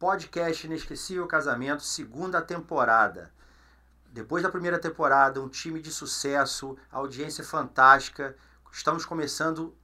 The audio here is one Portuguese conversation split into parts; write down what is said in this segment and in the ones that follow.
Podcast Inesquecível Casamento, segunda temporada. Depois da primeira temporada, um time de sucesso, audiência fantástica. Estamos começando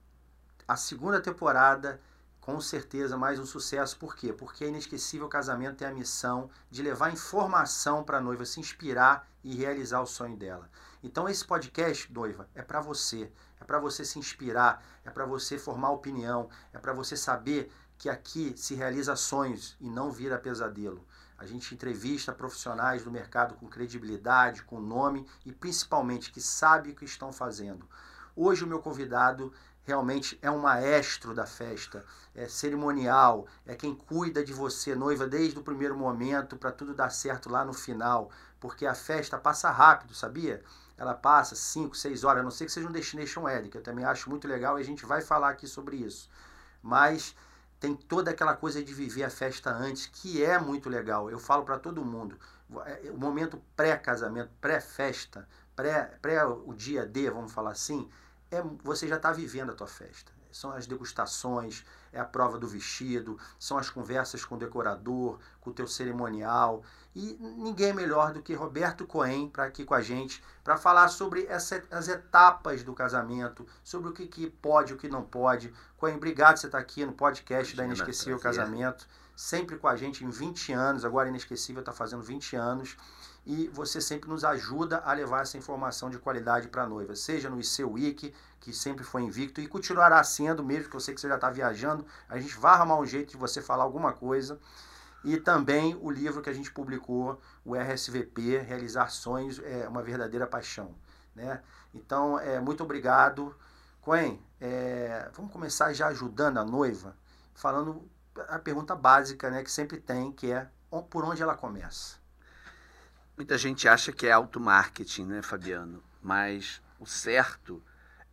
a segunda temporada, com certeza mais um sucesso. Por quê? Porque Inesquecível Casamento tem a missão de levar informação para a noiva se inspirar e realizar o sonho dela. Então esse podcast, noiva, é para você, é para você se inspirar, é para você formar opinião, é para você saber que aqui se realiza sonhos e não vira pesadelo. A gente entrevista profissionais do mercado com credibilidade, com nome e principalmente que sabe o que estão fazendo. Hoje o meu convidado realmente é um maestro da festa, é cerimonial, é quem cuida de você, noiva, desde o primeiro momento para tudo dar certo lá no final, porque a festa passa rápido, sabia? Ela passa 5, 6 horas, a não ser que seja um Destination Wedding, que eu também acho muito legal e a gente vai falar aqui sobre isso. Mas tem toda aquela coisa de viver a festa antes, que é muito legal. Eu falo para todo mundo, é, o momento pré-casamento, pré-festa, pré, pré o dia D, vamos falar assim, é você já está vivendo a tua festa. São as degustações, é a prova do vestido, são as conversas com o decorador, com o teu cerimonial. E ninguém melhor do que Roberto Cohen para aqui com a gente, para falar sobre essa, as etapas do casamento, sobre o que, que pode, o que não pode. Cohen, obrigado por você estar aqui no podcast Imagina, da Inesquecível prazer. Casamento, sempre com a gente em 20 anos, agora Inesquecível está fazendo 20 anos e você sempre nos ajuda a levar essa informação de qualidade para a noiva, seja no IC Week, que sempre foi invicto e continuará sendo, mesmo que eu sei que você já está viajando, a gente vai arrumar um jeito de você falar alguma coisa. E também o livro que a gente publicou, o RSVP, Realizar Sonhos, é uma verdadeira paixão. Né? Então, é, muito obrigado. Coen, é, vamos começar já ajudando a noiva, falando a pergunta básica né, que sempre tem, que é por onde ela começa? Muita gente acha que é automarketing, né, Fabiano? Mas o certo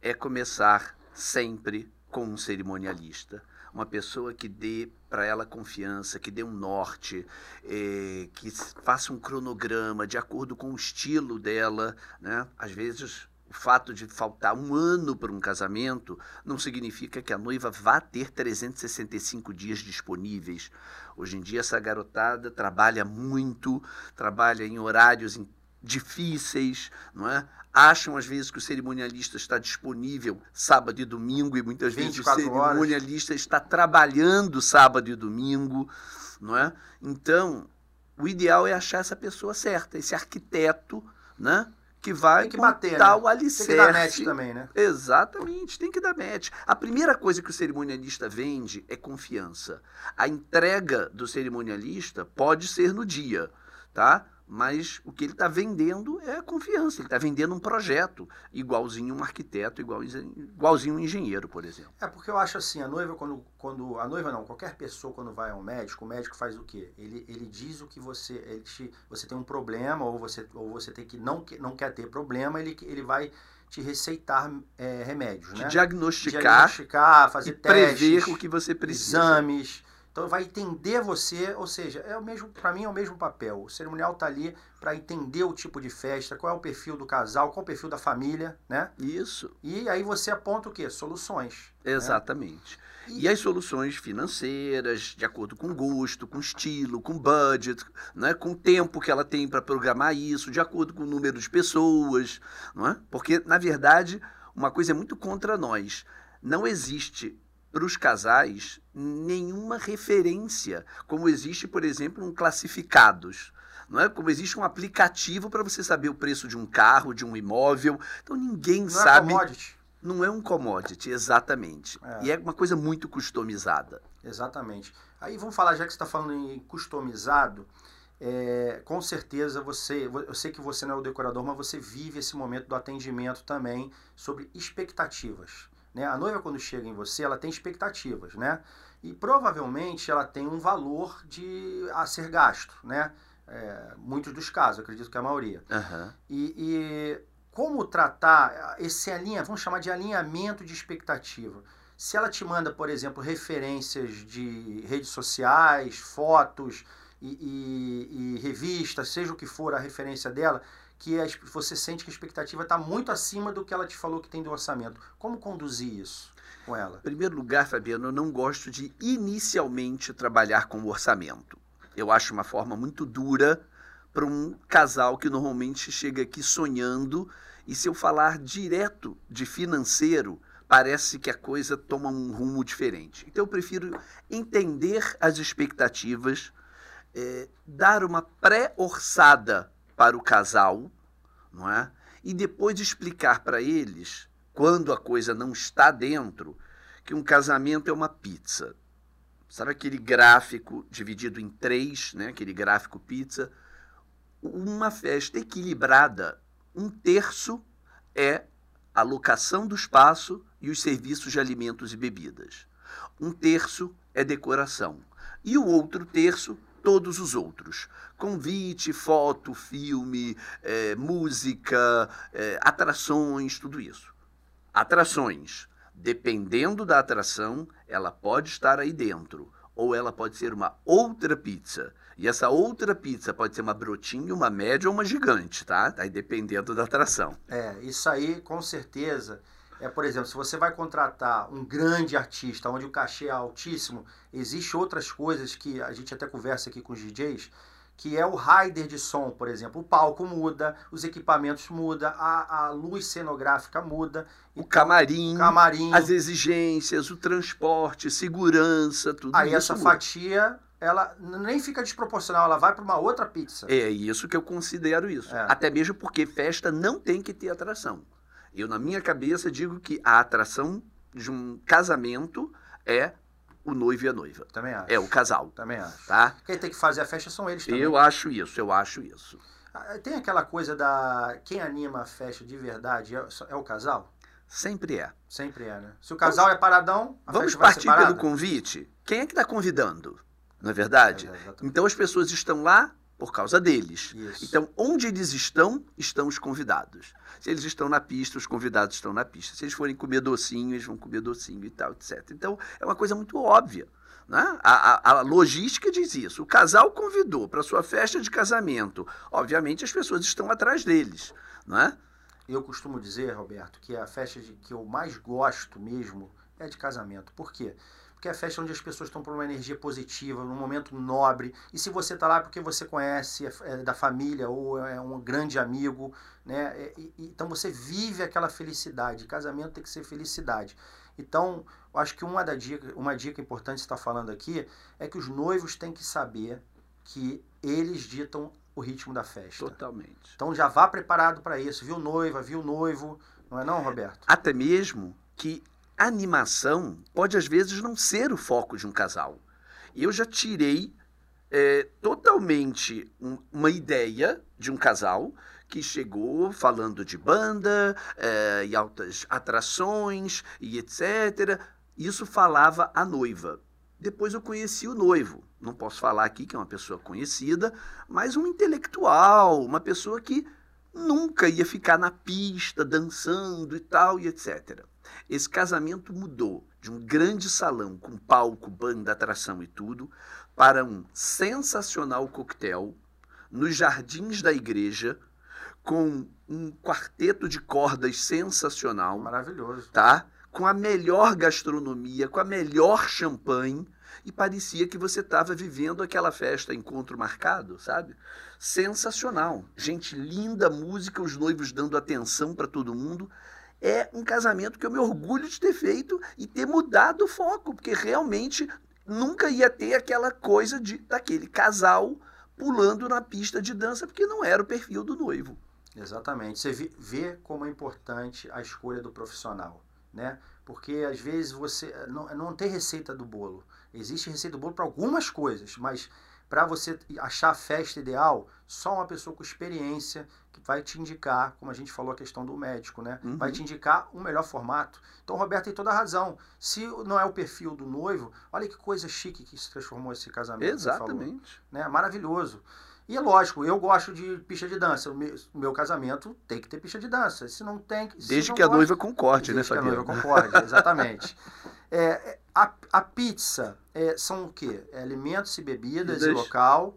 é começar sempre com um cerimonialista. Uma pessoa que dê para ela confiança, que dê um norte, é, que faça um cronograma de acordo com o estilo dela. Né? Às vezes o fato de faltar um ano para um casamento não significa que a noiva vá ter 365 dias disponíveis. Hoje em dia, essa garotada trabalha muito, trabalha em horários difíceis, não é? Acham às vezes que o cerimonialista está disponível sábado e domingo e muitas vezes o cerimonialista horas. está trabalhando sábado e domingo, não é? Então, o ideal é achar essa pessoa certa, esse arquiteto, né? que vai tem que bater, né? o alicerce. Tem que dar match também, né? Exatamente, tem que dar match. A primeira coisa que o cerimonialista vende é confiança. A entrega do cerimonialista pode ser no dia, tá? Mas o que ele está vendendo é confiança, ele está vendendo um projeto, igualzinho um arquiteto, igualzinho, igualzinho um engenheiro, por exemplo. É porque eu acho assim, a noiva quando, quando a noiva não, qualquer pessoa quando vai ao médico, o médico faz o quê? Ele, ele diz o que você, ele te, você tem um problema ou você, ou você tem que não, não quer ter problema, ele, ele vai te receitar é, remédios, te né? Diagnosticar, diagnosticar, fazer testes, prever o que você precisa. Exames, então vai entender você, ou seja, é o mesmo, para mim é o mesmo papel. O cerimonial está ali para entender o tipo de festa, qual é o perfil do casal, qual é o perfil da família, né? Isso. E aí você aponta o quê? Soluções. Né? Exatamente. Né? E... e as soluções financeiras, de acordo com gosto, com estilo, com budget, né? com o tempo que ela tem para programar isso, de acordo com o número de pessoas, não é? Porque na verdade, uma coisa é muito contra nós. Não existe para os casais nenhuma referência, como existe, por exemplo, um classificados. Não é como existe um aplicativo para você saber o preço de um carro, de um imóvel. Então ninguém não sabe. É commodity. Não é um commodity, exatamente. É. E é uma coisa muito customizada. Exatamente. Aí vamos falar, já que você está falando em customizado, é, com certeza você, eu sei que você não é o decorador, mas você vive esse momento do atendimento também sobre expectativas. Né? A noiva, quando chega em você, ela tem expectativas, né? E provavelmente ela tem um valor de a ser gasto, né? É, muitos dos casos, acredito que a maioria. Uhum. E, e como tratar esse alinha, vamos chamar de alinhamento de expectativa. Se ela te manda, por exemplo, referências de redes sociais, fotos e, e, e revistas, seja o que for a referência dela, que você sente que a expectativa está muito acima do que ela te falou que tem do orçamento. Como conduzir isso com ela? Em primeiro lugar, Fabiano, eu não gosto de inicialmente trabalhar com o orçamento. Eu acho uma forma muito dura para um casal que normalmente chega aqui sonhando. E se eu falar direto de financeiro, parece que a coisa toma um rumo diferente. Então eu prefiro entender as expectativas, é, dar uma pré-orçada para o casal, não é? E depois explicar para eles, quando a coisa não está dentro, que um casamento é uma pizza. Sabe aquele gráfico dividido em três, né? aquele gráfico pizza? Uma festa equilibrada, um terço é a locação do espaço e os serviços de alimentos e bebidas. Um terço é decoração. E o outro terço, todos os outros. Convite, foto, filme, é, música, é, atrações, tudo isso. Atrações. Dependendo da atração, ela pode estar aí dentro. Ou ela pode ser uma outra pizza. E essa outra pizza pode ser uma brotinha, uma média ou uma gigante, tá? Aí dependendo da atração. É, isso aí com certeza. É, por exemplo, se você vai contratar um grande artista onde o cachê é altíssimo, existe outras coisas que a gente até conversa aqui com os DJs, que é o rider de som, por exemplo. O palco muda, os equipamentos mudam, a, a luz cenográfica muda. O então, camarim, camarim, as exigências, o transporte, segurança, tudo Aí isso. Aí essa muda. fatia ela nem fica desproporcional, ela vai para uma outra pizza. É isso que eu considero isso. É. Até mesmo porque festa não tem que ter atração. Eu, na minha cabeça, digo que a atração de um casamento é o noivo e a noiva. Também acho. É o casal. Também acho. Tá? Quem tem que fazer a festa são eles também. Eu acho isso, eu acho isso. Ah, tem aquela coisa da. Quem anima a festa de verdade é, é o casal? Sempre é. Sempre é, né? Se o casal vamos, é paradão, a Vamos festa partir vai ser pelo convite? Quem é que está convidando? Não é verdade? É, então as pessoas estão lá por causa deles. Isso. Então, onde eles estão, estão os convidados. Se eles estão na pista, os convidados estão na pista. Se eles forem comer docinho, eles vão comer docinho e tal, etc. Então, é uma coisa muito óbvia. Né? A, a, a logística diz isso. O casal convidou para sua festa de casamento. Obviamente, as pessoas estão atrás deles. Né? Eu costumo dizer, Roberto, que a festa de, que eu mais gosto mesmo é de casamento. Por quê? Porque é a festa onde as pessoas estão por uma energia positiva, num momento nobre. E se você está lá porque você conhece, é, é da família ou é um grande amigo, né? E, então você vive aquela felicidade. Casamento tem que ser felicidade. Então, eu acho que uma, da dica, uma dica importante que você está falando aqui é que os noivos têm que saber que eles ditam o ritmo da festa. Totalmente. Então já vá preparado para isso. Viu noiva, viu noivo, não é não, Roberto? Até mesmo que animação pode às vezes não ser o foco de um casal. Eu já tirei é, totalmente um, uma ideia de um casal que chegou falando de banda é, e altas atrações e etc. Isso falava a noiva. Depois eu conheci o noivo. Não posso falar aqui que é uma pessoa conhecida, mas um intelectual, uma pessoa que nunca ia ficar na pista dançando e tal e etc. Esse casamento mudou de um grande salão com palco, banda, atração e tudo, para um sensacional coquetel nos jardins da igreja, com um quarteto de cordas sensacional. Maravilhoso. Tá? Com a melhor gastronomia, com a melhor champanhe. E parecia que você estava vivendo aquela festa, encontro marcado, sabe? Sensacional. Gente linda, música, os noivos dando atenção para todo mundo é um casamento que eu me orgulho de ter feito e ter mudado o foco, porque realmente nunca ia ter aquela coisa de daquele casal pulando na pista de dança, porque não era o perfil do noivo. Exatamente. Você vê como é importante a escolha do profissional, né? Porque às vezes você não, não tem receita do bolo. Existe receita do bolo para algumas coisas, mas para você achar a festa ideal, só uma pessoa com experiência vai te indicar, como a gente falou a questão do médico, né? Uhum. Vai te indicar um melhor formato. Então, o Roberto tem toda a razão. Se não é o perfil do noivo, olha que coisa chique que se transformou esse casamento. Exatamente. Né? Maravilhoso. E é lógico, eu gosto de pista de dança. O meu, meu, casamento tem que ter pista de dança. Se não tem. Desde não que gosta, a noiva concorde, né, Fabiano? Que a noiva concorde, exatamente. é, a, a pizza é, são o quê? É alimentos e bebidas e local,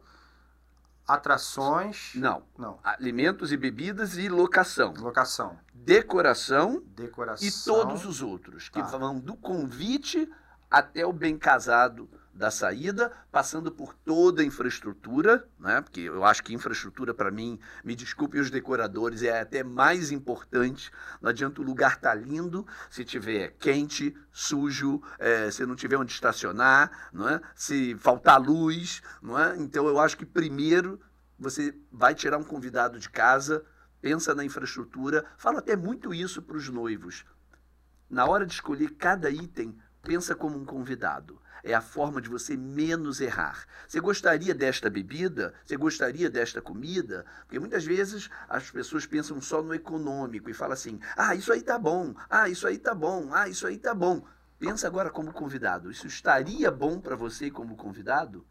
atrações. Não. Não. Alimentos e bebidas e locação. Locação. Decoração. Decoração. E todos os outros, que tá. vão do convite até o bem casado da saída, passando por toda a infraestrutura, né? porque eu acho que infraestrutura, para mim, me desculpem os decoradores, é até mais importante. Não adianta o lugar estar tá lindo se tiver quente, sujo, é, se não tiver onde estacionar, não é? se faltar luz. Não é? Então, eu acho que primeiro você vai tirar um convidado de casa, pensa na infraestrutura, fala até muito isso para os noivos. Na hora de escolher cada item, pensa como um convidado. É a forma de você menos errar. Você gostaria desta bebida? Você gostaria desta comida? Porque muitas vezes as pessoas pensam só no econômico e falam assim: ah, isso aí tá bom, ah, isso aí tá bom, ah, isso aí tá bom. Pensa agora como convidado. Isso estaria bom para você como convidado?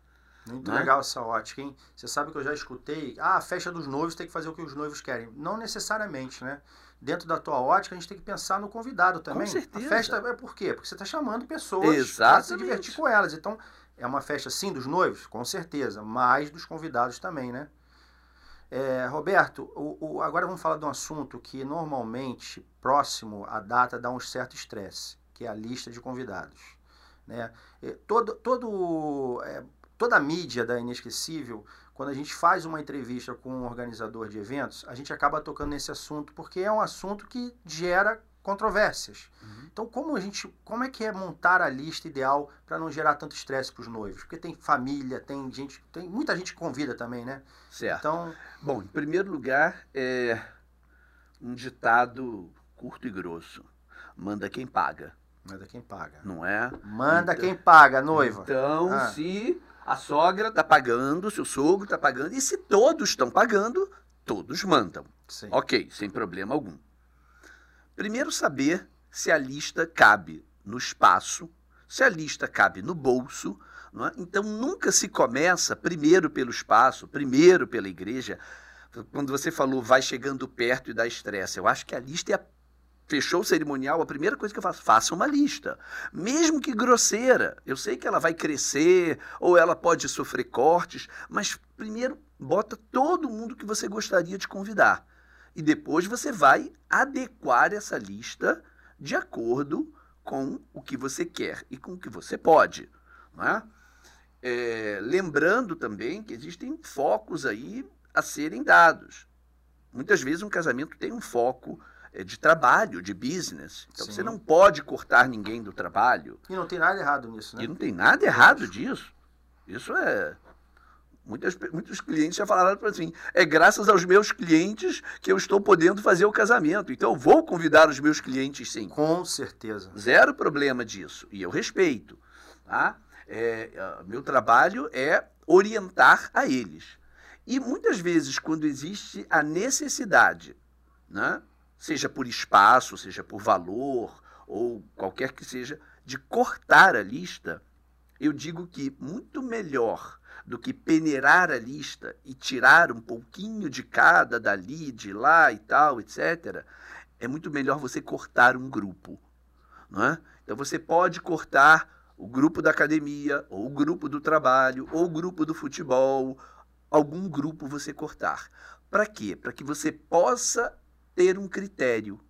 Muito né? legal essa ótica, hein? Você sabe que eu já escutei, ah, a festa dos noivos tem que fazer o que os noivos querem. Não necessariamente, né? Dentro da tua ótica, a gente tem que pensar no convidado também. Com certeza. A festa é por quê? Porque você está chamando pessoas para se divertir com elas. Então, é uma festa, sim, dos noivos? Com certeza. Mas dos convidados também, né? É, Roberto, o, o, agora vamos falar de um assunto que normalmente, próximo à data, dá um certo estresse, que é a lista de convidados. Né? Todo, todo é, toda a mídia da Inesquecível, quando a gente faz uma entrevista com um organizador de eventos, a gente acaba tocando nesse assunto porque é um assunto que gera controvérsias. Uhum. Então, como a gente, como é que é montar a lista ideal para não gerar tanto estresse para os noivos? Porque tem família, tem gente, tem muita gente que convida também, né? Certo. Então, bom, em primeiro lugar, é um ditado curto e grosso: manda quem paga. Manda quem paga. Não é? Manda então, quem paga, noiva. Então, ah. se a sogra está pagando, seu sogro está pagando, e se todos estão pagando, todos mandam. Sim. Ok, sem problema algum. Primeiro, saber se a lista cabe no espaço, se a lista cabe no bolso. É? Então, nunca se começa primeiro pelo espaço, primeiro pela igreja. Quando você falou vai chegando perto e dá estresse, eu acho que a lista é a fechou o cerimonial, a primeira coisa que eu faço, faça uma lista. Mesmo que grosseira. Eu sei que ela vai crescer ou ela pode sofrer cortes, mas primeiro bota todo mundo que você gostaria de convidar. E depois você vai adequar essa lista de acordo com o que você quer e com o que você pode. É? É, lembrando também que existem focos aí a serem dados. Muitas vezes um casamento tem um foco de trabalho, de business. Então Sim. você não pode cortar ninguém do trabalho. E não tem nada errado nisso, né? E não tem nada errado disso. Isso é. Muitas, muitos clientes já falaram para assim: é graças aos meus clientes que eu estou podendo fazer o casamento. Então eu vou convidar os meus clientes sim. Com certeza. Zero problema disso. E eu respeito. Tá? É, meu trabalho é orientar a eles. E muitas vezes, quando existe a necessidade, né, seja por espaço, seja por valor, ou qualquer que seja, de cortar a lista, eu digo que muito melhor do que peneirar a lista e tirar um pouquinho de cada dali, de lá e tal, etc., é muito melhor você cortar um grupo. Não é? Então você pode cortar o grupo da academia, ou o grupo do trabalho, ou o grupo do futebol, algum grupo você cortar. Para quê? Para que você possa ter um critério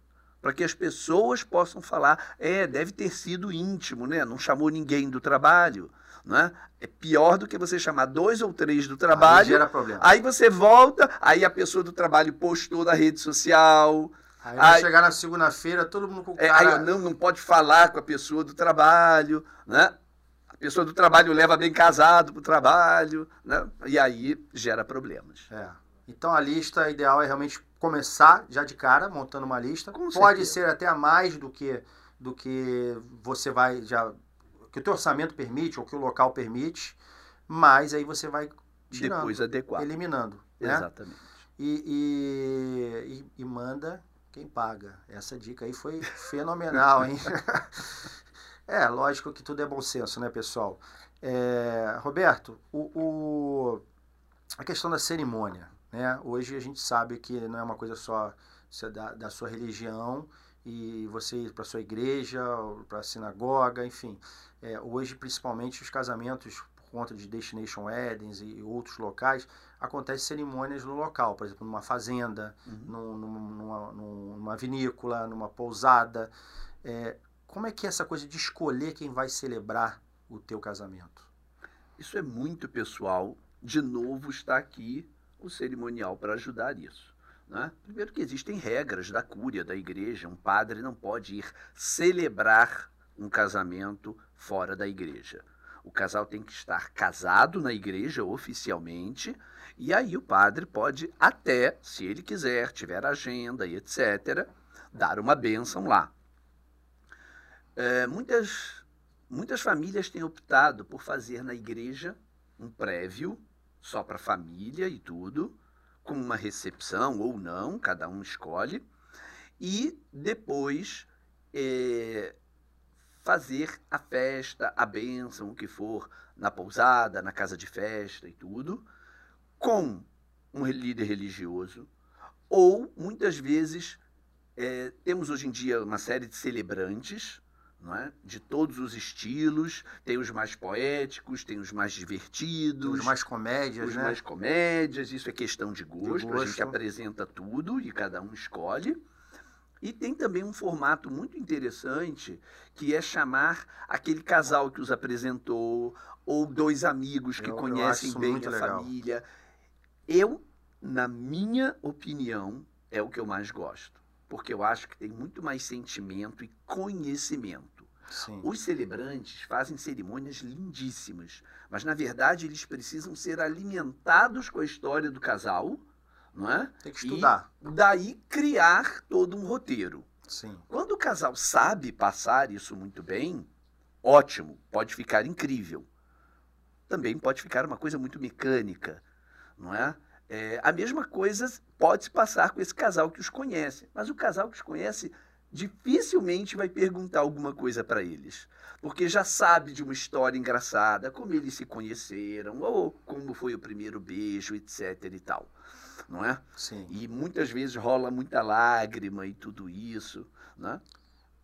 para que as pessoas possam falar, é, deve ter sido íntimo, né? Não chamou ninguém do trabalho, né? É pior do que você chamar dois ou três do trabalho. Aí gera problema. Aí você volta, aí a pessoa do trabalho postou na rede social. Aí, aí chegar na segunda-feira, todo mundo com o cara... É, aí não, não pode falar com a pessoa do trabalho, né? A pessoa do trabalho leva bem casado para o trabalho, né? E aí gera problemas. É. Então a lista ideal é realmente começar já de cara montando uma lista. Com Pode certeza. ser até a mais do que do que você vai já que o teu orçamento permite ou que o local permite, mas aí você vai tirando, depois adequar, eliminando, né? Exatamente. E, e, e, e manda quem paga. Essa dica aí foi fenomenal, hein? é, lógico que tudo é bom senso, né, pessoal? É, Roberto, o, o, a questão da cerimônia. Né? Hoje a gente sabe que não é uma coisa só da, da sua religião e você ir para sua igreja, para a sinagoga, enfim. É, hoje, principalmente, os casamentos, por conta de destination weddings e outros locais, acontecem cerimônias no local, por exemplo, numa fazenda, uhum. numa, numa, vinícola, numa pousada. É, como é que é essa coisa de escolher quem vai celebrar o teu casamento? Isso é muito pessoal. De novo, está aqui o cerimonial para ajudar isso. Né? Primeiro que existem regras da cúria da igreja. Um padre não pode ir celebrar um casamento fora da igreja. O casal tem que estar casado na igreja oficialmente, e aí o padre pode até, se ele quiser, tiver agenda e etc., dar uma bênção lá. É, muitas, muitas famílias têm optado por fazer na igreja um prévio, só para família e tudo, com uma recepção ou não, cada um escolhe, e depois é, fazer a festa, a bênção, o que for, na pousada, na casa de festa e tudo, com um líder religioso, ou muitas vezes é, temos hoje em dia uma série de celebrantes, é? de todos os estilos, tem os mais poéticos, tem os mais divertidos. Os mais comédias, os né? mais comédias, isso é questão de gosto, De gosto. a gente apresenta tudo e cada um escolhe. E tem também um formato muito interessante que é chamar aquele casal que os apresentou ou dois amigos que Eu- eu conhecem isso bem a legal. família. Eu, na minha opinião, é o que eu mais gosto, porque eu acho que tem muito mais sentimento e conhecimento. Sim. Os celebrantes fazem cerimônias lindíssimas, mas na verdade eles precisam ser alimentados com a história do casal, não é? Tem que estudar. Daí criar todo um roteiro. Sim. Quando o casal sabe passar isso muito bem, ótimo, pode ficar incrível. Também pode ficar uma coisa muito mecânica, não é? É, a mesma coisa pode se passar com esse casal que os conhece, mas o casal que os conhece dificilmente vai perguntar alguma coisa para eles, porque já sabe de uma história engraçada, como eles se conheceram, ou como foi o primeiro beijo, etc e tal, não é? Sim. E muitas vezes rola muita lágrima e tudo isso, né?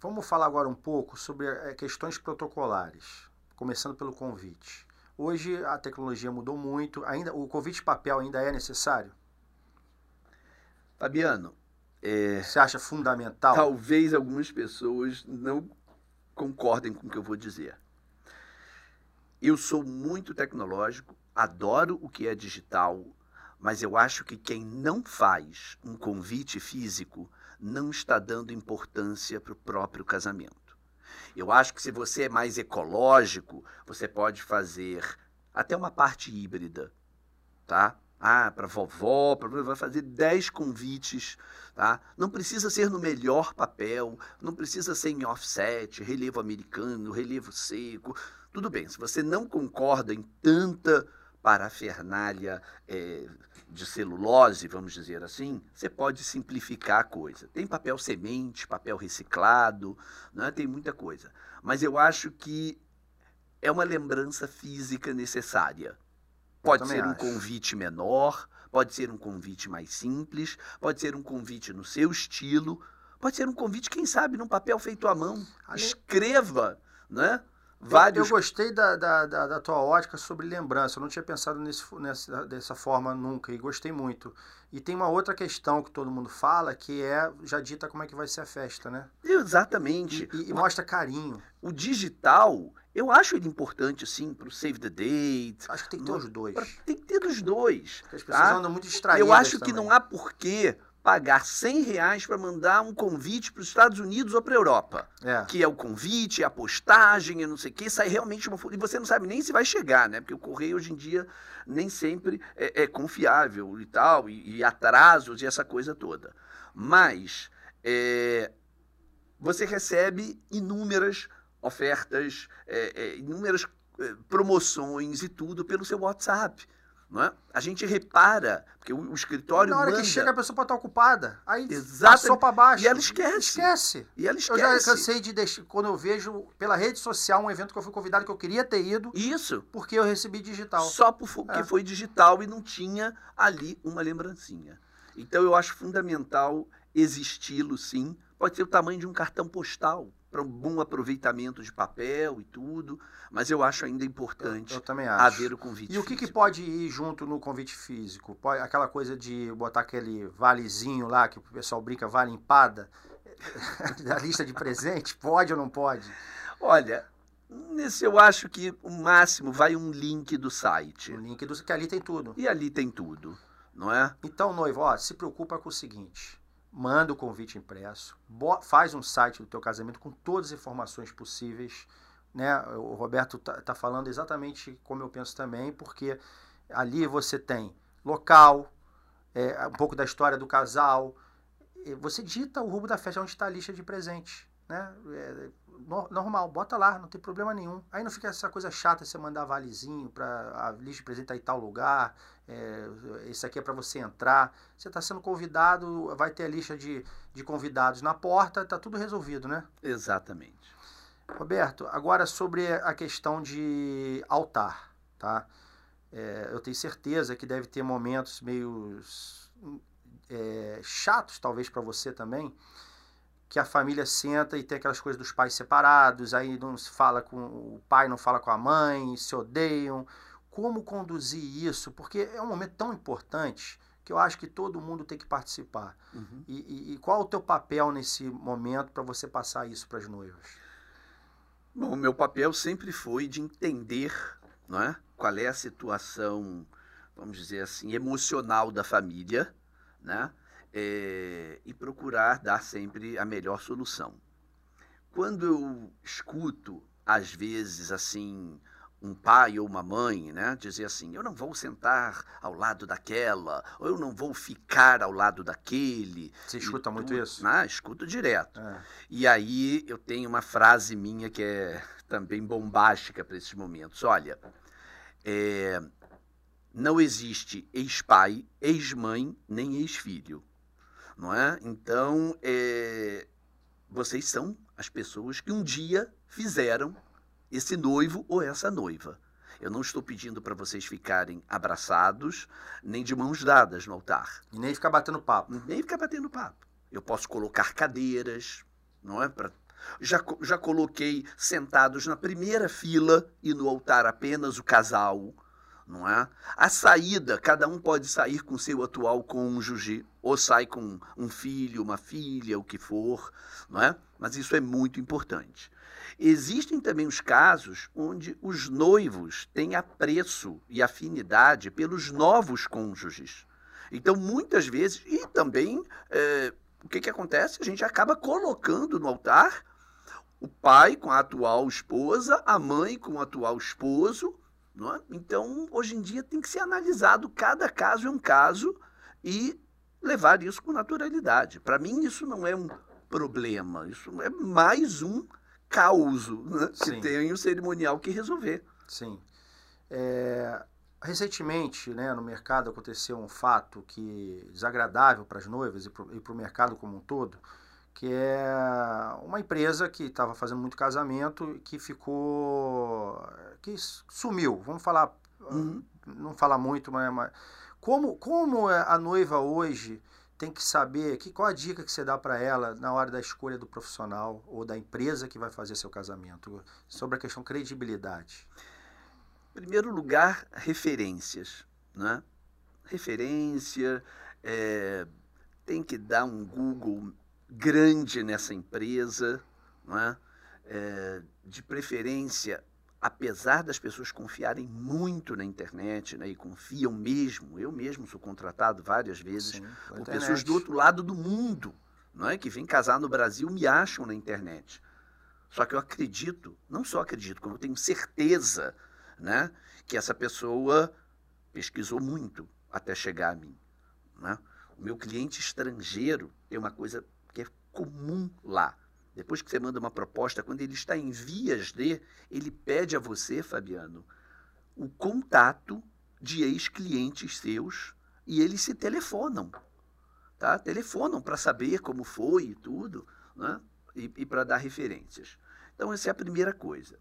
Vamos falar agora um pouco sobre eh, questões protocolares, começando pelo convite. Hoje a tecnologia mudou muito, ainda o convite papel ainda é necessário? Fabiano, é, Você acha fundamental? talvez algumas pessoas não concordem com o que eu vou dizer. Eu sou muito tecnológico, adoro o que é digital, mas eu acho que quem não faz um convite físico não está dando importância para o próprio casamento. Eu acho que se você é mais ecológico, você pode fazer até uma parte híbrida, tá? Ah, para vovó, pra... vai fazer 10 convites, tá? Não precisa ser no melhor papel, não precisa ser em offset, relevo americano, relevo seco. Tudo bem, se você não concorda em tanta parafernália é, de celulose, vamos dizer assim, você pode simplificar a coisa. Tem papel semente, papel reciclado, né? tem muita coisa. Mas eu acho que é uma lembrança física necessária. Pode ser um acho. convite menor, pode ser um convite mais simples, pode ser um convite no seu estilo, pode ser um convite, quem sabe, num papel feito à mão. Escreva, né? Eu- Vários Eu gostei da, da, da, da tua ótica sobre lembrança. Eu não tinha pensado nesse, nessa, dessa forma nunca e gostei muito. E tem uma outra questão que todo mundo fala, que é já dita como é que vai ser a festa, né? Exatamente. E, e- e mostra carinho. O digital, eu acho ele importante, sim, para o save the date. Acho que tem que ter os dois. pra- tem que ter dos dois. Porque as pessoas tá? andam muito distraídas. Eu acho que também. não há porquê pagar 100 reais para mandar um convite para os Estados Unidos ou para a Europa. É. Que é o convite, a postagem, eu não sei o quê, sai realmente uma. E você não sabe nem se vai chegar, né? Porque o correio hoje em dia nem sempre é, é confiável e tal, e, e atrasos e essa coisa toda. Mas é, você recebe inúmeras ofertas, é, é, inúmeras é, promoções e tudo pelo seu WhatsApp. Não é? A gente repara, porque o, o escritório Na hora manda, que chega a pessoa pode estar ocupada. Aí Exatamente. passou para baixo. E ela esquece. Esquece. e ela Eu esquece. já cansei de deixar, quando eu vejo pela rede social um evento que eu fui convidado que eu queria ter ido, Isso. porque eu recebi digital. Só porque É. foi digital e não tinha ali uma lembrancinha. Então eu acho fundamental existi-lo sim. Pode ser o tamanho de um cartão postal, para um bom aproveitamento de papel e tudo, mas eu acho ainda importante Eu também acho. haver o convite. E o que, que pode ir junto no convite físico? Pode- aquela coisa de botar aquele valezinho lá, que o pessoal brinca, vale empada, da lista de presente? Pode ou não pode? Olha, Nesse eu acho que o máximo vai um link do site. Um link do que ali tem tudo. E ali tem tudo, não é? Então, noivo, ó, se preocupa com o seguinte: manda o convite impresso, faz um site do teu casamento com todas as informações possíveis. Né? O Roberto tá, tá falando exatamente como eu penso também, porque ali você tem local, é, um pouco da história do casal. Você dita o rumo da festa onde está a lista de presentes. Né? É, normal, bota lá, não tem problema nenhum. Aí não fica essa coisa chata você mandar valezinho para a lista de presente tá em tal lugar, é, esse aqui é para você entrar. Você está sendo convidado, vai ter a lista de, de convidados na porta, tá tudo resolvido, né? Exatamente. Roberto, agora sobre a questão de altar, tá? É, eu tenho certeza que deve ter momentos meio é, chatos, talvez para você também, que a família senta e tem aquelas coisas dos pais separados, aí não se fala com o pai, não fala com a mãe, se odeiam. Como conduzir isso? Porque é um momento tão importante que eu acho que todo mundo tem que participar. Uhum. E, e, e, qual o teu papel nesse momento para você passar isso para as noivas? Bom, meu papel sempre foi de entender não é? qual é a situação, vamos dizer assim, emocional da família, né? É, e procurar dar sempre a melhor solução. Quando eu escuto, às vezes, assim, um pai ou uma mãe, né, dizer assim, eu não vou sentar ao lado daquela, ou eu não vou ficar ao lado daquele. Você escuta muito tudo, isso? Ah, escuto direto. É. E aí eu tenho uma frase minha que é também bombástica para esses momentos. Olha, é, não existe ex-pai, ex-mãe, nem ex-filho não é? Então, é, vocês são as pessoas que um dia fizeram esse noivo ou essa noiva. Eu não estou pedindo para vocês ficarem abraçados, nem de mãos dadas no altar. E nem ficar batendo papo. Nem ficar batendo papo. Eu posso colocar cadeiras, não é? Pra... Já, já coloquei sentados na primeira fila e no altar apenas o casal não é? A saída, cada um pode sair com seu atual cônjuge, ou sai com um filho, uma filha, o que for, não é? Mas isso é muito importante. Existem também os casos onde os noivos têm apreço e afinidade pelos novos cônjuges. Então, muitas vezes, e também, é, o que, que acontece? A gente acaba colocando no altar o pai com a atual esposa, a mãe com o atual esposo, é? Então, hoje em dia, tem que ser analisado, cada caso é um caso, e levar isso com naturalidade. Para mim, isso não é um problema, isso é mais um caos né? que tem o um cerimonial que resolver. Sim. É, recentemente, né, no mercado aconteceu um fato que desagradável para as noivas e para o mercado como um todo, que é uma empresa que estava fazendo muito casamento que ficou que sumiu vamos falar uhum. não falar muito mas, como como a noiva hoje tem que saber que qual a dica que você dá para ela na hora da escolha do profissional ou da empresa que vai fazer seu casamento sobre a questão credibilidade em primeiro lugar referências né referência é, tem que dar um Google grande nessa empresa, não é? É, de preferência, apesar das pessoas confiarem muito na internet né, e confiam mesmo, eu mesmo sou contratado várias vezes Sim, por internet. pessoas do outro lado do mundo, não é? que vêm casar no Brasil me acham na internet. Só que eu acredito, não só acredito, como eu tenho certeza né, que essa pessoa pesquisou muito até chegar a mim. Né? O meu cliente estrangeiro tem uma coisa comum lá. Depois que você manda uma proposta, quando ele está em vias de, ele pede a você, Fabiano, o contato de ex-clientes seus e eles se telefonam. Tá? Telefonam para saber como foi e tudo, né? e, e para dar referências. Então, essa é a primeira coisa.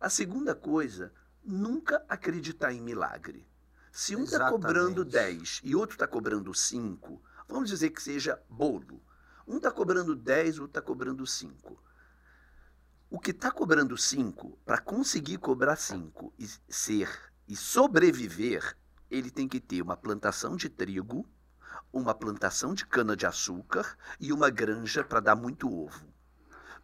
A segunda coisa, nunca acreditar em milagre. Se um está cobrando 10 e outro está cobrando 5, vamos dizer que seja bolo. Um está cobrando 10, o outro está cobrando 5. O que está cobrando 5, para conseguir cobrar 5 e ser e sobreviver, ele tem que ter uma plantação de trigo, uma plantação de cana-de-açúcar e uma granja para dar muito ovo.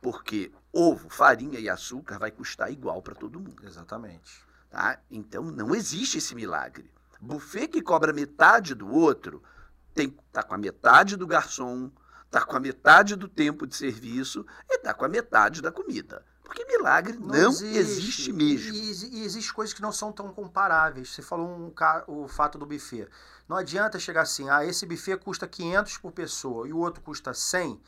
Porque ovo, farinha e açúcar vai custar igual para todo mundo. Exatamente. Tá? Então não existe esse milagre. Buffet que cobra metade do outro tem tá com a metade do garçom, tá com a metade do tempo de serviço e tá com a metade da comida. Porque milagre não, não existe. existe. mesmo. E, e existem coisas que não são tão comparáveis. Você falou um, o fato do buffet. Não adianta chegar assim, ah, esse buffet custa 500 por pessoa e o outro custa 100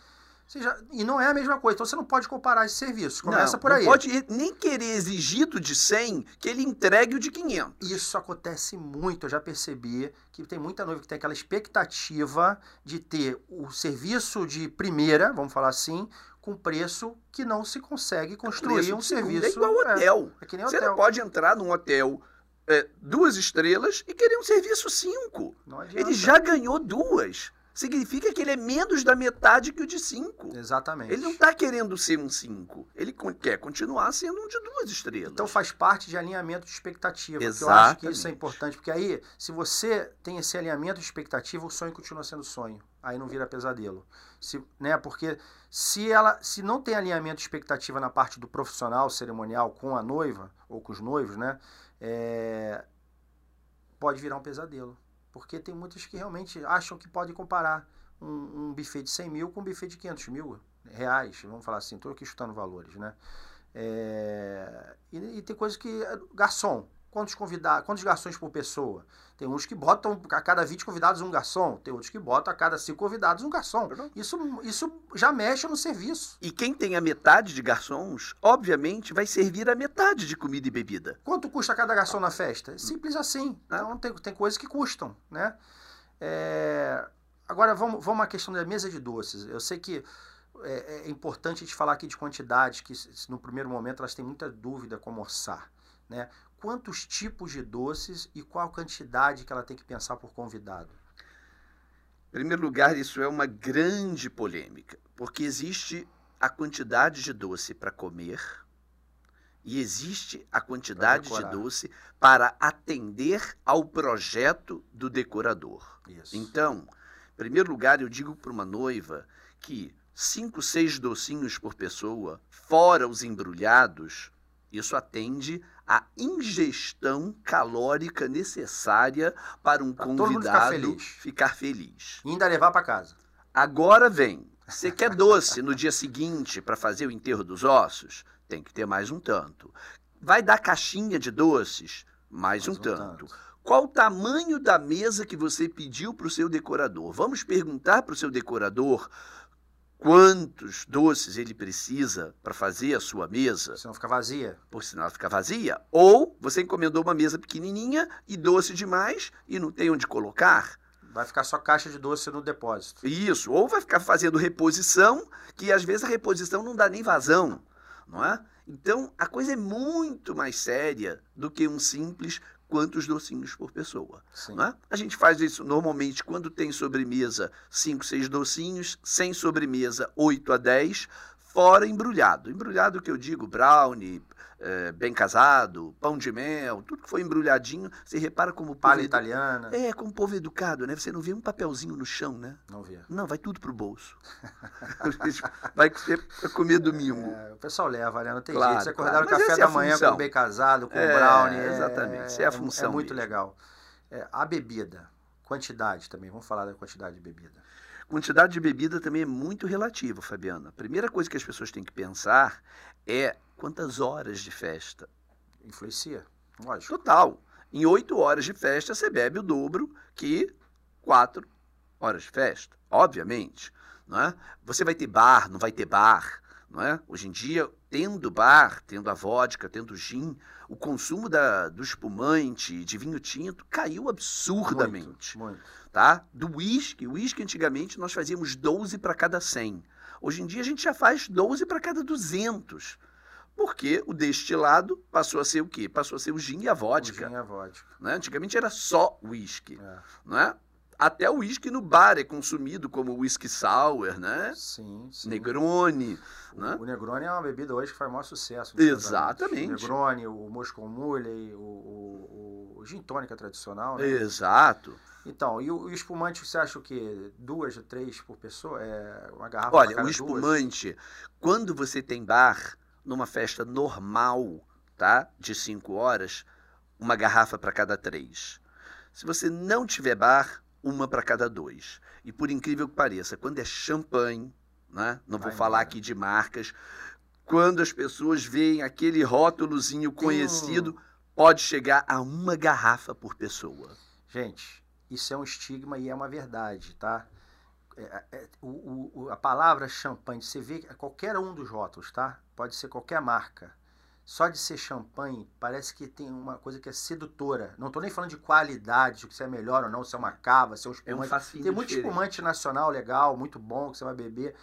já, e não é a mesma coisa. Então você não pode comparar esse serviço. Começa não, por aí. Não pode nem querer exigir do de 100 que ele entregue o de 500. Isso acontece muito. Eu já percebi que tem muita noiva que tem aquela expectativa de ter o serviço de primeira, vamos falar assim, com preço que não se consegue construir um serviço. É igual hotel. É, é que nem hotel. Você não pode entrar num hotel é, duas estrelas e querer um serviço cinco. Ele já ganhou duas significa que ele é menos da metade que o de 5. Exatamente. Ele não está querendo ser um 5. Ele quer continuar sendo um de duas estrelas. Então faz parte de alinhamento de expectativa. Exatamente. Eu acho que isso é importante, porque aí, se você tem esse alinhamento de expectativa, o sonho continua sendo sonho. Aí não vira pesadelo. Se, né, porque se ela se não tem alinhamento de expectativa na parte do profissional cerimonial com a noiva, ou com os noivos, né? É, pode virar um pesadelo. Porque tem muitos que realmente acham que podem comparar um, um buffet de 100 mil com um buffet de 500 mil reais, vamos falar assim, estou aqui chutando valores, né? É, e, e, tem coisas que. Garçom, quantos convidados, quantos garçons por pessoa? Tem uns que botam a cada 20 convidados um garçom, tem outros que botam a cada 5 convidados um garçom. Isso, isso já mexe no serviço. E quem tem a metade de garçons, obviamente, vai servir a metade de comida e bebida. Quanto custa cada garçom na festa? Simples assim. Então tem, tem coisas que custam, né? É... Agora vamos, vamos à questão da mesa de doces. Eu sei que é, é importante a gente falar aqui de quantidades, que no primeiro momento elas têm muita dúvida como orçar. Né? Quantos tipos de doces e qual quantidade que ela tem que pensar por convidado? Em primeiro lugar, isso é uma grande polêmica, porque existe a quantidade de doce para comer e existe a quantidade de doce para atender ao projeto do decorador. Isso. Então, em primeiro lugar, eu digo para uma noiva que cinco, seis docinhos por pessoa, fora os embrulhados, isso atende à ingestão calórica necessária para um pra convidado ficar feliz. ficar feliz. E ainda levar para casa. Agora vem. Você quer doce no dia seguinte para fazer o enterro dos ossos? Tem que ter mais um tanto. Vai dar caixinha de doces? Mais, mais um, um tanto. tanto. Qual o tamanho da mesa que você pediu para o seu decorador? Vamos perguntar para o seu decorador quantos doces ele precisa para fazer a sua mesa. Senão fica vazia. Por sinal fica vazia. Ou você encomendou uma mesa pequenininha e doce demais e não tem onde colocar. Vai ficar só caixa de doce no depósito. Isso. Ou vai ficar fazendo reposição, que às vezes a reposição não dá nem vazão, não é? Então a coisa é muito mais séria do que um simples quantos docinhos por pessoa. Né? A gente faz isso normalmente quando tem sobremesa, 5, 6 docinhos, sem sobremesa, 8 a 10, fora embrulhado. Embrulhado que eu digo, brownie, é, bem casado, pão de mel, tudo que foi embrulhadinho, você repara como. Palha italiana. É, como povo educado, né? Você não vê um papelzinho no chão, né? Não vê. Não, vai tudo pro bolso. vai ser comer domingo. É, o pessoal leva, né? Não tem claro, jeito. Você acordar claro. no café é da manhã com bem casado, com é, brownie. É, exatamente, isso é a função. É muito mesmo. legal. É, a bebida, quantidade também, vamos falar da quantidade de bebida. Quantidade de bebida também é muito relativa, Fabiana. A primeira coisa que as pessoas têm que pensar é quantas horas de festa. Influencia, lógico. Total. Em oito horas de festa, você bebe o dobro que quatro horas de festa, obviamente. Não é? Você vai ter bar, não vai ter bar. Não é? Hoje em dia, tendo bar, tendo a vodka, tendo gin, o consumo da, do espumante, de vinho tinto, caiu absurdamente. Muito, muito. Tá? Do uísque, o uísque antigamente nós fazíamos 12 para cada 100. Hoje em dia a gente já faz 12 para cada 200. Porque o destilado passou a ser o quê? Passou a ser o gin e a vodka. O gin e a vodka. Né? Antigamente era só uísque. É. Né? Até o uísque no bar é consumido como whisky sour, né? Sim, sim. Negroni. O, né? o Negroni é uma bebida hoje que faz maior sucesso. Exatamente. O Negroni, o Moscow Mule, o, o, o gin tônica tradicional. Né? Exato. Então, e o, o espumante, você acha o quê? Duas, três por pessoa? É uma garrafa Olha, o espumante, quando você tem bar, numa festa normal, tá? De cinco horas, uma garrafa para cada três. Se você não tiver bar, uma para cada dois. E por incrível que pareça, quando é champanhe, né? não vou Vai falar embora. aqui de marcas, quando as pessoas veem aquele rótulozinho Tem conhecido, pode chegar a uma garrafa por pessoa. Gente, isso é um estigma e é uma verdade, tá? É- é- o- o- o- a palavra champanhe, você vê qualquer um dos rótulos, tá? Pode ser qualquer marca. Só de ser champanhe, parece que tem uma coisa que é sedutora. Não tô nem falando de qualidade, se é melhor ou não, se é uma cava, se é um É um espumante. Tem muito diferente. espumante nacional legal, muito bom, que você vai beber.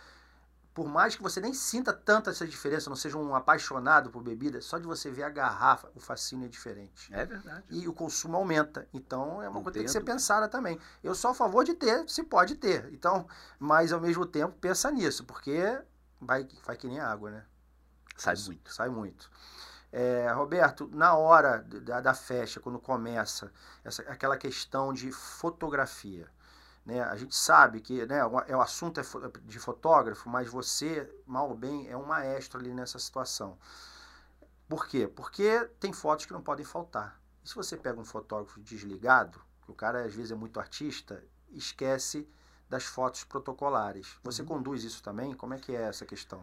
Por mais que você nem sinta tanta essa diferença, não seja um apaixonado por bebida, só de você ver a garrafa, o fascínio é diferente. É verdade. E o consumo aumenta. Então é uma Não coisa que tem que ser pensada também. Eu sou a favor de ter, se pode ter. Então, mas ao mesmo tempo pensa nisso, porque vai, vai que nem água, né? Sai muito. Sai muito. É, Roberto, na hora da, da festa, quando começa essa, aquela questão de fotografia, né? A gente sabe que né, o, é, o assunto é fo- de fotógrafo, mas você, mal ou bem, é um maestro ali nessa situação. Por quê? Porque tem fotos que não podem faltar. E se você pega um fotógrafo desligado, que o cara às vezes é muito artista, esquece das fotos protocolares. Você conduz isso também? Como é que é essa questão?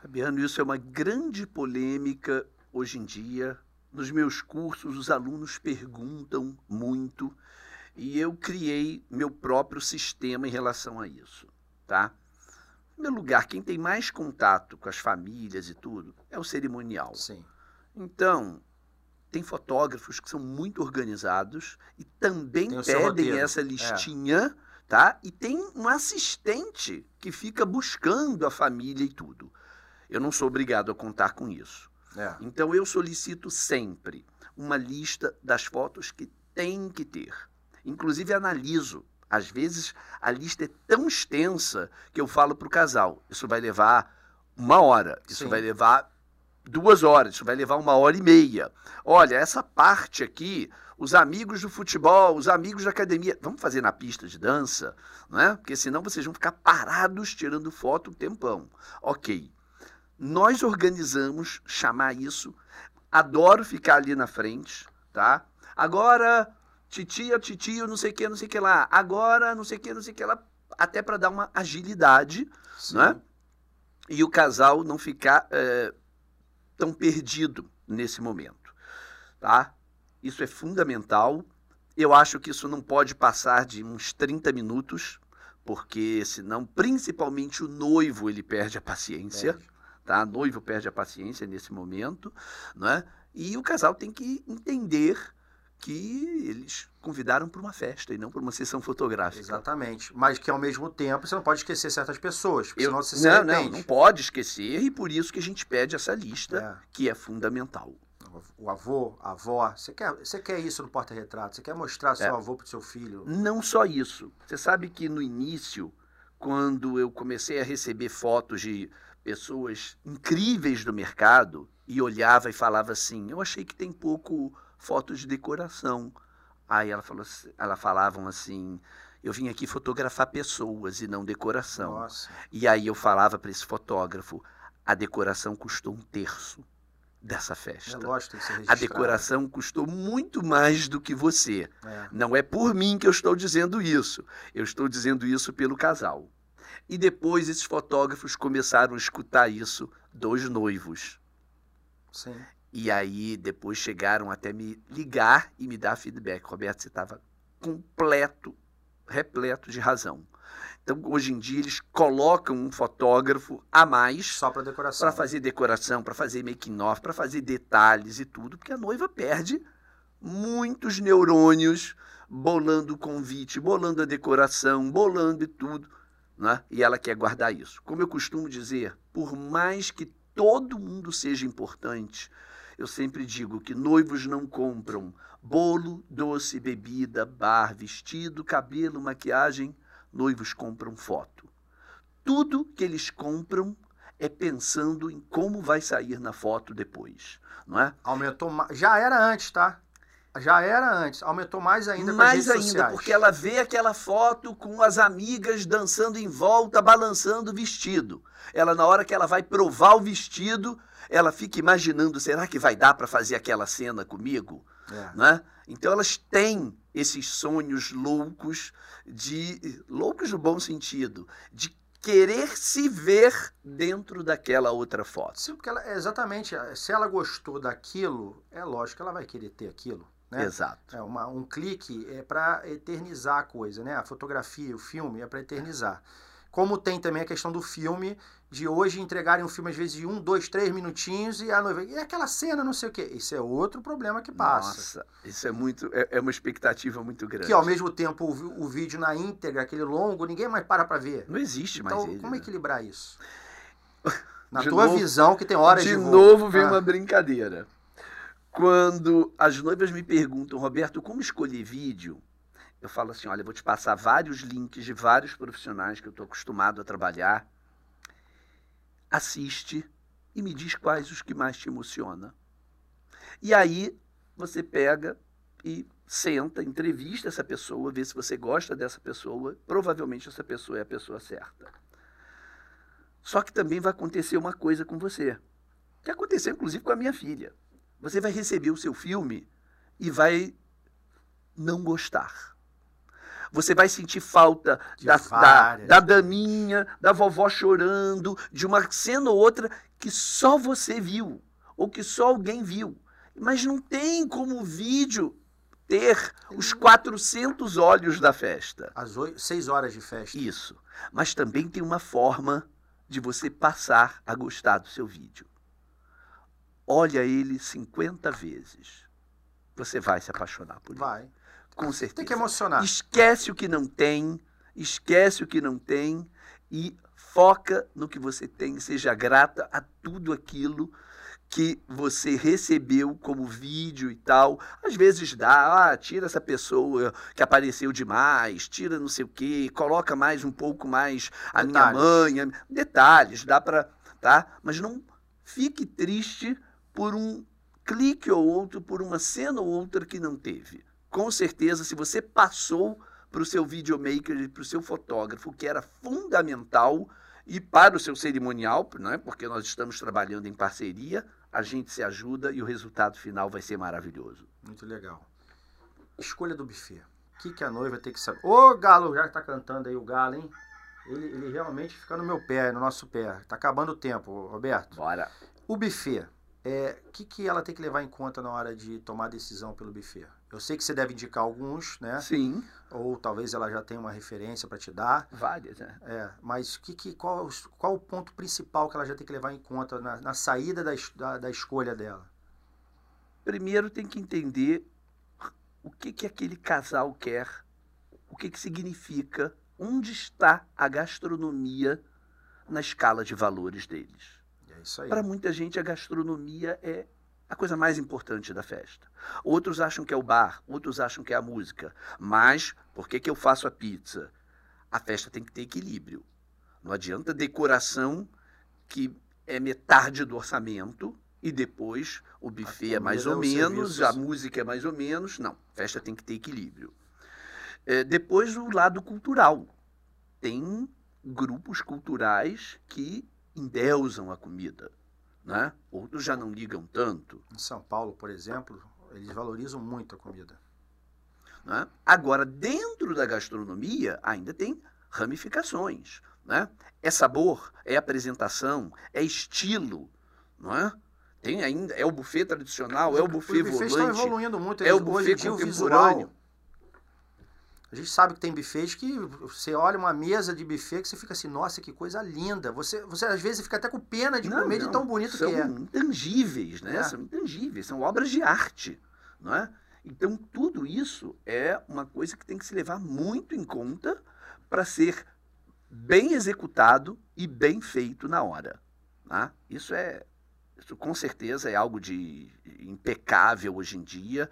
Fabiano, isso é uma grande polêmica hoje em dia. Nos meus cursos, os alunos perguntam muito e eu criei meu próprio sistema em relação a isso, tá? Em primeiro lugar, quem tem mais contato com as famílias e tudo é o cerimonial. Sim. Então, tem fotógrafos que são muito organizados e também pedem roteiro, é. essa listinha, tá? E tem um assistente que fica buscando a família e tudo. Eu não sou obrigado a contar com isso. É. Então eu solicito sempre uma lista das fotos que tem que ter. Inclusive analiso. Às vezes a lista é tão extensa que eu falo para o casal: isso vai levar uma hora, isso Sim. vai levar duas horas, isso vai levar uma hora e meia. Olha, essa parte aqui, os amigos do futebol, os amigos da academia, vamos fazer na pista de dança, né? Porque senão vocês vão ficar parados tirando foto um tempão. Ok. Nós organizamos chamar isso. Adoro ficar ali na frente, tá? Agora, titia, titio, não sei o que, não sei o que lá. Agora, não sei o que, não sei o que lá. Até para dar uma agilidade, Sim. né? E o casal não ficar eh, tão perdido nesse momento, tá? Isso é fundamental. Eu acho que isso não pode passar de uns 30 minutos, porque senão, principalmente o noivo, ele perde a paciência Perde. tá? Noivo perde a paciência nesse momento, né? E o casal tem que entender que eles convidaram para uma festa e não para uma sessão fotográfica. Exatamente. Mas que ao mesmo tempo você não pode esquecer certas pessoas, Eu, senão você se não, não, não pode esquecer e por isso que a gente pede essa lista, É. que é fundamental. O avô, a avó, você quer, você quer isso no porta-retrato, você quer mostrar seu É. avô pro seu filho. Não só isso. Você sabe que no início, quando eu comecei a receber fotos de pessoas incríveis do mercado e olhava e falava assim, eu achei que tem pouco fotos de decoração. Aí ela falou, assim- ela falavam assim, eu vim aqui fotografar pessoas e não decoração. Nossa. E aí eu falava para esse fotógrafo, a decoração custou um terço dessa É festa. lógico, que ser A decoração custou muito mais do que você. É. Não é por mim que eu estou dizendo isso. Eu estou dizendo isso pelo casal. E depois esses fotógrafos começaram a escutar isso dos noivos. Sim. E aí depois chegaram até me ligar e me dar feedback. Roberto, você estava completo, repleto de razão. Então, hoje em dia, eles colocam um fotógrafo a mais Só para decoração. para fazer decoração, para fazer making off, para fazer detalhes e tudo, porque a noiva perde muitos neurônios bolando o convite, bolando a decoração, bolando e tudo, né? E ela quer guardar isso. Como eu costumo dizer, por mais que todo mundo seja importante, eu sempre digo que noivos não compram bolo, doce, bebida, bar, vestido, cabelo, maquiagem, noivos compram foto. Tudo que eles compram é pensando em como vai sair na foto depois, não é? Aumentou. Já era antes, tá? Já era antes, aumentou mais ainda com mais as redes ainda, sociais. porque ela vê aquela foto com as amigas dançando em volta, balançando o vestido. Ela, na hora que ela vai provar o vestido, ela fica imaginando: será que vai dar para fazer aquela cena comigo? É. Né? Então elas têm esses sonhos loucos de loucos no bom sentido, de querer se ver dentro daquela outra foto. Sim, porque ela, exatamente, se ela gostou daquilo, é lógico que ela vai querer ter aquilo. Né? Exato. É uma, um clique é para eternizar a coisa, né? A fotografia, o filme é para eternizar. Como tem também a questão do filme, de hoje entregarem um filme às vezes de um, dois, três minutinhos e a noiva. E aquela cena, não sei o quê. Isso é outro problema que passa. Nossa, isso é muito. É, é uma expectativa muito grande. Que ao mesmo tempo o, o vídeo na íntegra, aquele longo, ninguém mais para para ver. Não existe mais Então, ele. como né? equilibrar isso? Na De tua novo- visão, que tem horas de, de novo vem Ah, uma brincadeira. Quando as noivas me perguntam, Roberto, como escolher vídeo? Eu falo assim, olha, vou te passar vários links de vários profissionais que eu estou acostumado a trabalhar. Assiste e me diz quais os que mais te emociona. E aí você pega e senta, entrevista essa pessoa, vê se você gosta dessa pessoa. Provavelmente essa pessoa é a pessoa certa. Só que também vai acontecer uma coisa com você, que aconteceu inclusive com a minha filha. Você vai receber o seu filme e vai não gostar. Você vai sentir falta da, da, da daminha, da vovó chorando, de uma cena ou outra que só você viu, ou que só alguém viu. Mas não tem como o vídeo ter os 400 olhos da festa. Às oito, seis horas de festa. Isso. Mas também tem uma forma de você passar a gostar do seu vídeo. Olha ele 50 vezes. Você vai se apaixonar por ele. Vai. Com certeza. Tem que emocionar. Esquece o que não tem, esquece o que não tem e foca no que você tem. Seja grata a tudo aquilo que você recebeu como vídeo e tal. Às vezes dá, ah, tira essa pessoa que apareceu demais, tira não sei o quê, coloca mais um pouco mais a minha Detalhes. mãe, a- detalhes, dá para, tá? Mas não fique triste por um clique ou outro, por uma cena ou outra que não teve. Com certeza, se você passou para o seu videomaker e para o seu fotógrafo, que era fundamental, e para o seu cerimonial, né, porque nós estamos trabalhando em parceria, a gente se ajuda e o resultado final vai ser maravilhoso. Muito legal. Escolha do buffet. O que, que a noiva tem que saber? Ô, Galo, já tá cantando aí o Galo, hein? Ele, ele realmente fica no meu pé, no nosso pé. Tá acabando o tempo, Roberto. Bora. O buffet. É, o que, que ela tem que levar em conta na hora de tomar a decisão pelo buffet? Eu sei que você deve indicar alguns, né? Sim, Ou talvez ela já tenha uma referência para te dar. várias, né? É, mas que, que, qual, qual o ponto principal que ela já tem que levar em conta na, na saída da, da, da escolha dela? Primeiro tem que entender o que, que aquele casal quer, o que, que significa, onde está a gastronomia na escala de valores deles. É. Para muita gente, a gastronomia é a coisa mais importante da festa. Outros acham que é o bar, outros acham que é a música. Mas, por que, que eu faço a pizza? A festa tem que ter equilíbrio. Não adianta decoração que é metade do orçamento e depois o buffet é mais ou comida, o menos, serviço. a música é mais ou menos. Não, festa tem que ter equilíbrio. É, depois, o lado cultural. Tem grupos culturais que endeusam a comida. Né? Outros já não ligam tanto. Em São Paulo, por exemplo, eles valorizam muito a comida. Né? Agora, dentro da gastronomia, ainda tem ramificações. Né? É sabor, é apresentação, é estilo. Não é? Tem ainda, é o buffet tradicional, é o buffet Os buffets estão volante. evoluindo muito. é o buffet contemporâneo. A gente sabe que tem buffets que você olha uma mesa de buffet que você fica assim, nossa, que coisa linda. Você, você às vezes fica até com pena de Não, comer não, de tão bonito são que é. intangíveis, né? É. São intangíveis, são obras de arte, não é? Então tudo isso é uma coisa que tem que se levar muito em conta para ser bem executado e bem feito na hora. Né? Isso é, isso com certeza é algo de impecável hoje em dia.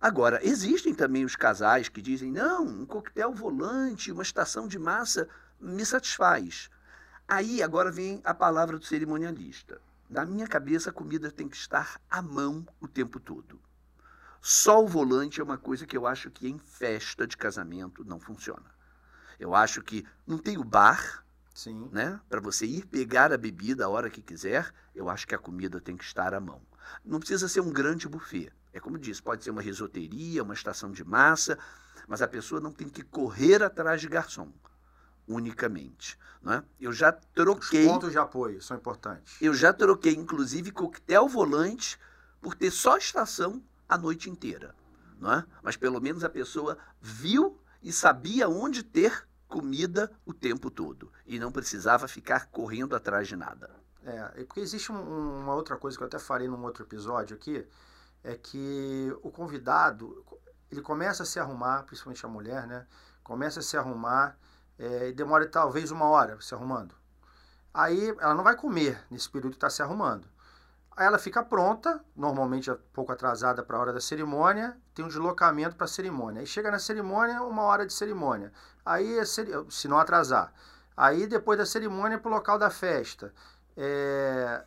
Agora, existem também os casais que dizem: não, um coquetel volante, uma estação de massa me satisfaz. Aí agora vem a palavra do cerimonialista. Na minha cabeça, a comida tem que estar à mão o tempo todo. Só o volante é uma coisa que eu acho que em festa de casamento não funciona. Eu acho que não tem o bar, Sim. né? Para você ir pegar a bebida a hora que quiser, eu acho que a comida tem que estar à mão. Não precisa ser um grande buffet. É como disse, pode ser uma risoteria, uma estação de massa, mas a pessoa não tem que correr atrás de garçom unicamente. Né? Eu já troquei. Os pontos de apoio são importantes. Eu já troquei, inclusive, coquetel volante por ter só estação a noite inteira. Não é? Mas pelo menos a pessoa viu e sabia onde ter comida o tempo todo. E não precisava ficar correndo atrás de nada. É, porque existe um, uma outra coisa que eu até falei num outro episódio aqui, é que o convidado, ele começa a se arrumar, principalmente a mulher, né? Começa a se arrumar é, e demora talvez uma hora se arrumando. Aí ela não vai comer nesse período que está se arrumando. Aí ela fica pronta, normalmente um pouco atrasada para a hora da cerimônia, tem um deslocamento para a cerimônia. Aí chega na cerimônia, uma hora de cerimônia. Aí, se não atrasar. Aí depois da cerimônia para o local da festa. É,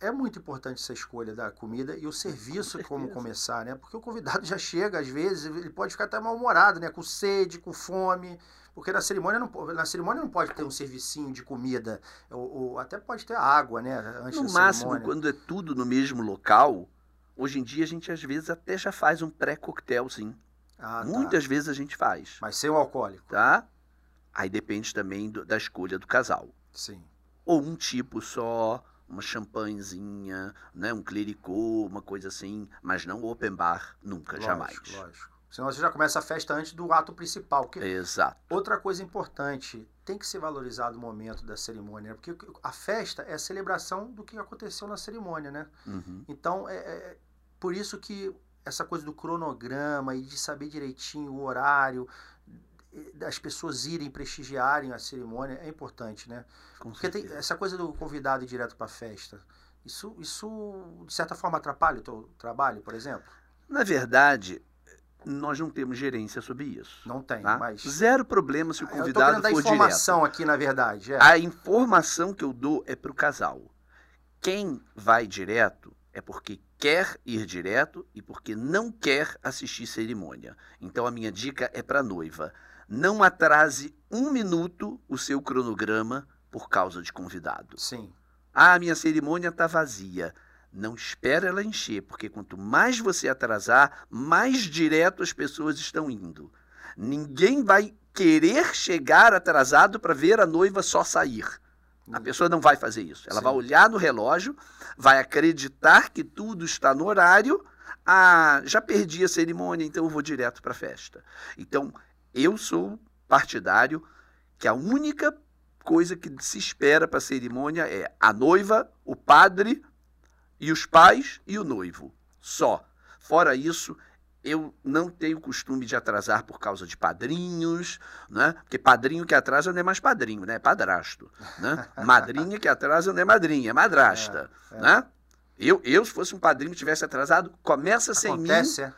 é muito importante essa escolha da comida e o serviço com como começar, né? Porque o convidado já chega, às vezes, ele pode ficar até mal-humorado, né? Com sede, com fome. Porque na cerimônia não, na cerimônia não pode ter um servicinho de comida, ou, ou até pode ter água, né? Antes no máximo, quando é tudo no mesmo local, hoje em dia a gente às vezes até já faz um pré-coquetel, sim. Ah, tá. Muitas vezes a gente faz. Mas sem o alcoólico. Tá? Aí depende também do, da escolha do casal. Sim. Ou um tipo só, uma champanhezinha, né, um clericô, uma coisa assim, mas não open bar, nunca, lógico, jamais. Lógico. Senão você já começa a festa antes do ato principal. Que... Exato. Outra coisa importante, tem que ser valorizado o momento da cerimônia, porque a festa é a celebração do que aconteceu na cerimônia, né? Uhum. Então, é, é por isso que essa coisa do cronograma e de saber direitinho o horário, das pessoas irem prestigiarem a cerimônia é importante, né? Com Porque tem essa coisa do convidado ir direto para a festa. Isso, isso, de certa forma, atrapalha o teu trabalho, por exemplo? Na verdade, nós não temos gerência sobre isso. Não tem, tá? mas... Zero problema se o convidado eu tô for informação direto. aqui, na verdade. É. A informação que eu dou é para o casal. Quem vai direto é porque quer ir direto e porque não quer assistir cerimônia. Então a minha dica é para a noiva não atrase um minuto o seu cronograma por causa de convidado. Sim. Ah, minha cerimônia está vazia. Não espera ela encher, porque quanto mais você atrasar, mais direto as pessoas estão indo. Ninguém vai querer chegar atrasado para ver a noiva só sair. A hum. pessoa não vai fazer isso. Ela Sim. vai olhar no relógio, vai acreditar que tudo está no horário. Ah, já perdi a cerimônia, então eu vou direto para a festa. Então, eu sou partidário que a única coisa que se espera para a cerimônia é a noiva, o padre e os pais e o noivo. Só. Fora isso, eu não tenho costume de atrasar por causa de padrinhos, né? Porque padrinho que atrasa não é mais padrinho, né? É padrasto, né? Madrinha que atrasa não é madrinha, é madrasta, é, é. né? Eu, eu, se fosse um padrinho que tivesse atrasado, começa sem Acontece, mim, é?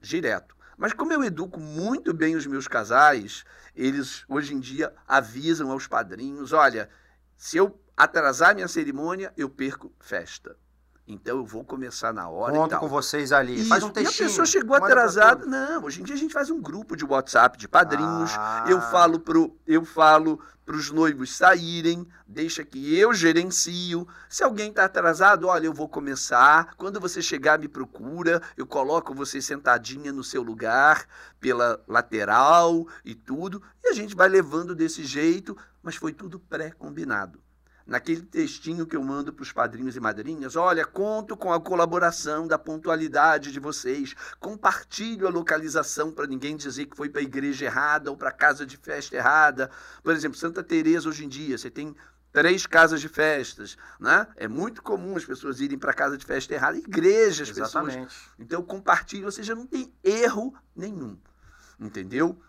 direto. Mas como eu educo muito bem os meus casais, eles hoje em dia avisam aos padrinhos: olha, se eu atrasar minha cerimônia, eu perco festa. Então eu vou começar na hora. Conto com vocês ali. Isso. Faz um textinho. E a pessoa chegou atrasada. Não, hoje em dia a gente faz um grupo de WhatsApp de padrinhos. Ah. Eu falo pro, eu falo para os noivos saírem, deixa que eu gerencio. Se alguém está atrasado, olha, eu vou começar. Quando você chegar, me procura. Eu coloco você sentadinha no seu lugar, pela lateral e tudo. E a gente vai levando desse jeito, mas foi tudo pré-combinado naquele textinho que eu mando para os padrinhos e madrinhas, olha, conto com a colaboração da pontualidade de vocês, compartilho a localização para ninguém dizer que foi para a igreja errada ou para a casa de festa errada. Por exemplo, Santa Teresa hoje em dia, você tem três casas de festas, né? É muito comum as pessoas irem para casa de festa errada, igrejas, Exatamente. pessoas. Então compartilho, ou seja, não tem erro nenhum, entendeu?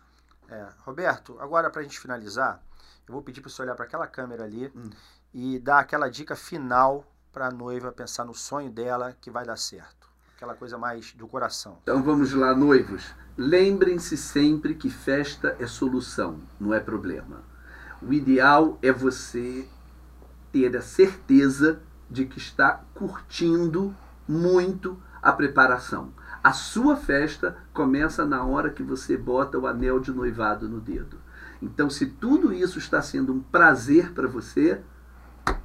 É, Roberto, agora para a gente finalizar, eu vou pedir para você olhar para aquela câmera ali hum e dar aquela dica final para a noiva pensar no sonho dela que vai dar certo. Aquela coisa mais do coração. Então vamos lá, noivos. Lembrem-se sempre que festa é solução, não é problema. O ideal é você ter a certeza de que está curtindo muito a preparação. A sua festa começa na hora que você bota o anel de noivado no dedo. Então, se tudo isso está sendo um prazer para você,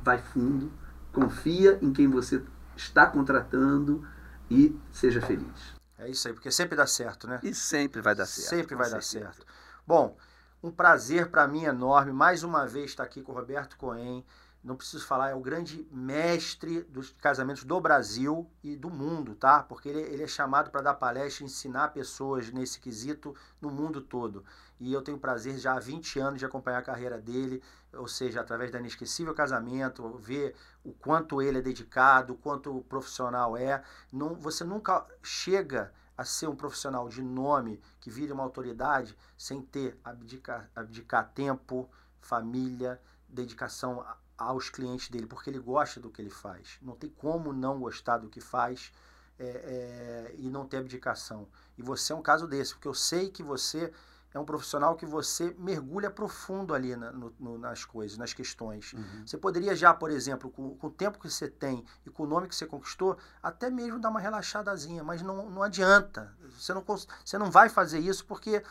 vai fundo, confia em quem você está contratando e seja feliz. É isso aí, porque sempre dá certo, né? E sempre vai dar certo. Sempre vai certeza. dar certo. Bom, um prazer para mim enorme mais uma vez estar aqui com o Roberto Cohen não preciso falar, é o grande mestre dos casamentos do Brasil e do mundo, tá? Porque ele, ele é chamado para dar palestra e ensinar pessoas nesse quesito no mundo todo. E eu tenho prazer já há 20 anos de acompanhar a carreira dele, ou seja, através da Inesquecível Casamento, ver o quanto ele é dedicado, o quanto profissional é. Não, você nunca chega a ser um profissional de nome que vire uma autoridade sem ter abdicar, abdicar tempo, família, dedicação aos clientes dele, porque ele gosta do que ele faz. Não tem como não gostar do que faz é, é, e não ter abdicação. E você é um caso desse, porque eu sei que você é um profissional que você mergulha profundo ali na, no, no, nas coisas, nas questões. Uhum. Você poderia já, por exemplo, com, com, o tempo que você tem e com o nome que você conquistou, até mesmo dar uma relaxadazinha, mas não, não adianta. Você não, você não vai fazer isso porque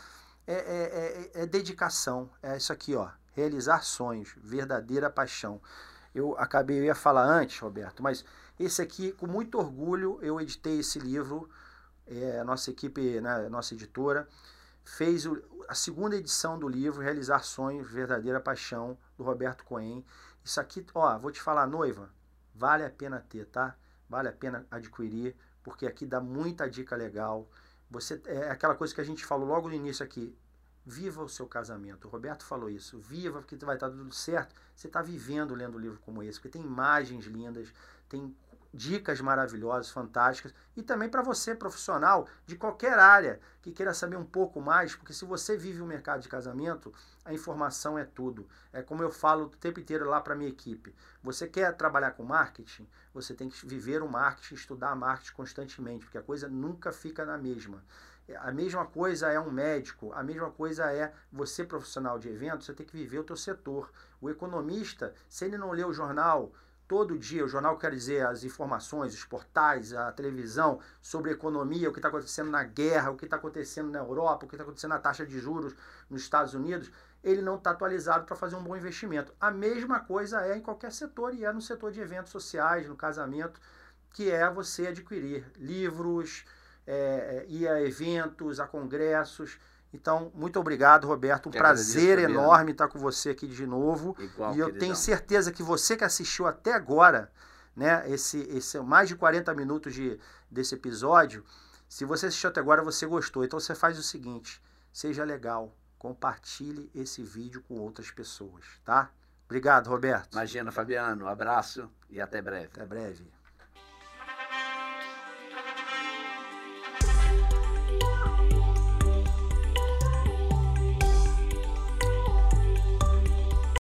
é, é, é, é dedicação. É isso aqui, ó realizar sonhos, verdadeira paixão. Eu acabei, eu ia falar antes, Roberto, mas esse aqui, com muito orgulho, eu editei esse livro, é, a nossa equipe, né, a nossa editora, fez a segunda edição do livro, Realizar Sonhos, Verdadeira Paixão, do Roberto Cohen. Isso aqui, ó, vou te falar, noiva, vale a pena ter, tá? Vale a pena adquirir, porque aqui dá muita dica legal. Você é aquela coisa que a gente falou logo no início aqui, Viva o seu casamento. O Roberto falou isso. Viva, porque vai estar tudo certo. Você está vivendo lendo um livro como esse, porque tem imagens lindas, tem dicas maravilhosas, fantásticas. E também para você, profissional de qualquer área, que queira saber um pouco mais, porque se você vive o mercado de casamento, a informação é tudo. É como eu falo o tempo inteiro lá para minha equipe. Você quer trabalhar com marketing? Você tem que viver o marketing, estudar marketing constantemente, porque a coisa nunca fica na mesma. A mesma coisa é um médico, a mesma coisa é você profissional de eventos, você tem que viver o teu setor. O economista, se ele não lê o jornal todo dia, o jornal quer dizer as informações, os portais, a televisão sobre economia, o que está acontecendo na guerra, o que está acontecendo na Europa, o que está acontecendo na taxa de juros nos Estados Unidos, ele não está atualizado para fazer um bom investimento. A mesma coisa é em qualquer setor e é no setor de eventos sociais, no casamento, que é você adquirir livros, é, é, ir a eventos, a congressos. Então, muito obrigado, Roberto. Um que prazer enorme estar com você aqui de novo. Igual, e eu queridão. tenho certeza que você que assistiu até agora, né, esse, esse mais de 40 minutos de, desse episódio, se você assistiu até agora, você gostou. Então você faz o seguinte: seja legal, compartilhe esse vídeo com outras pessoas, tá? Obrigado, Roberto. Imagina, Fabiano. Um abraço e até breve. Até breve.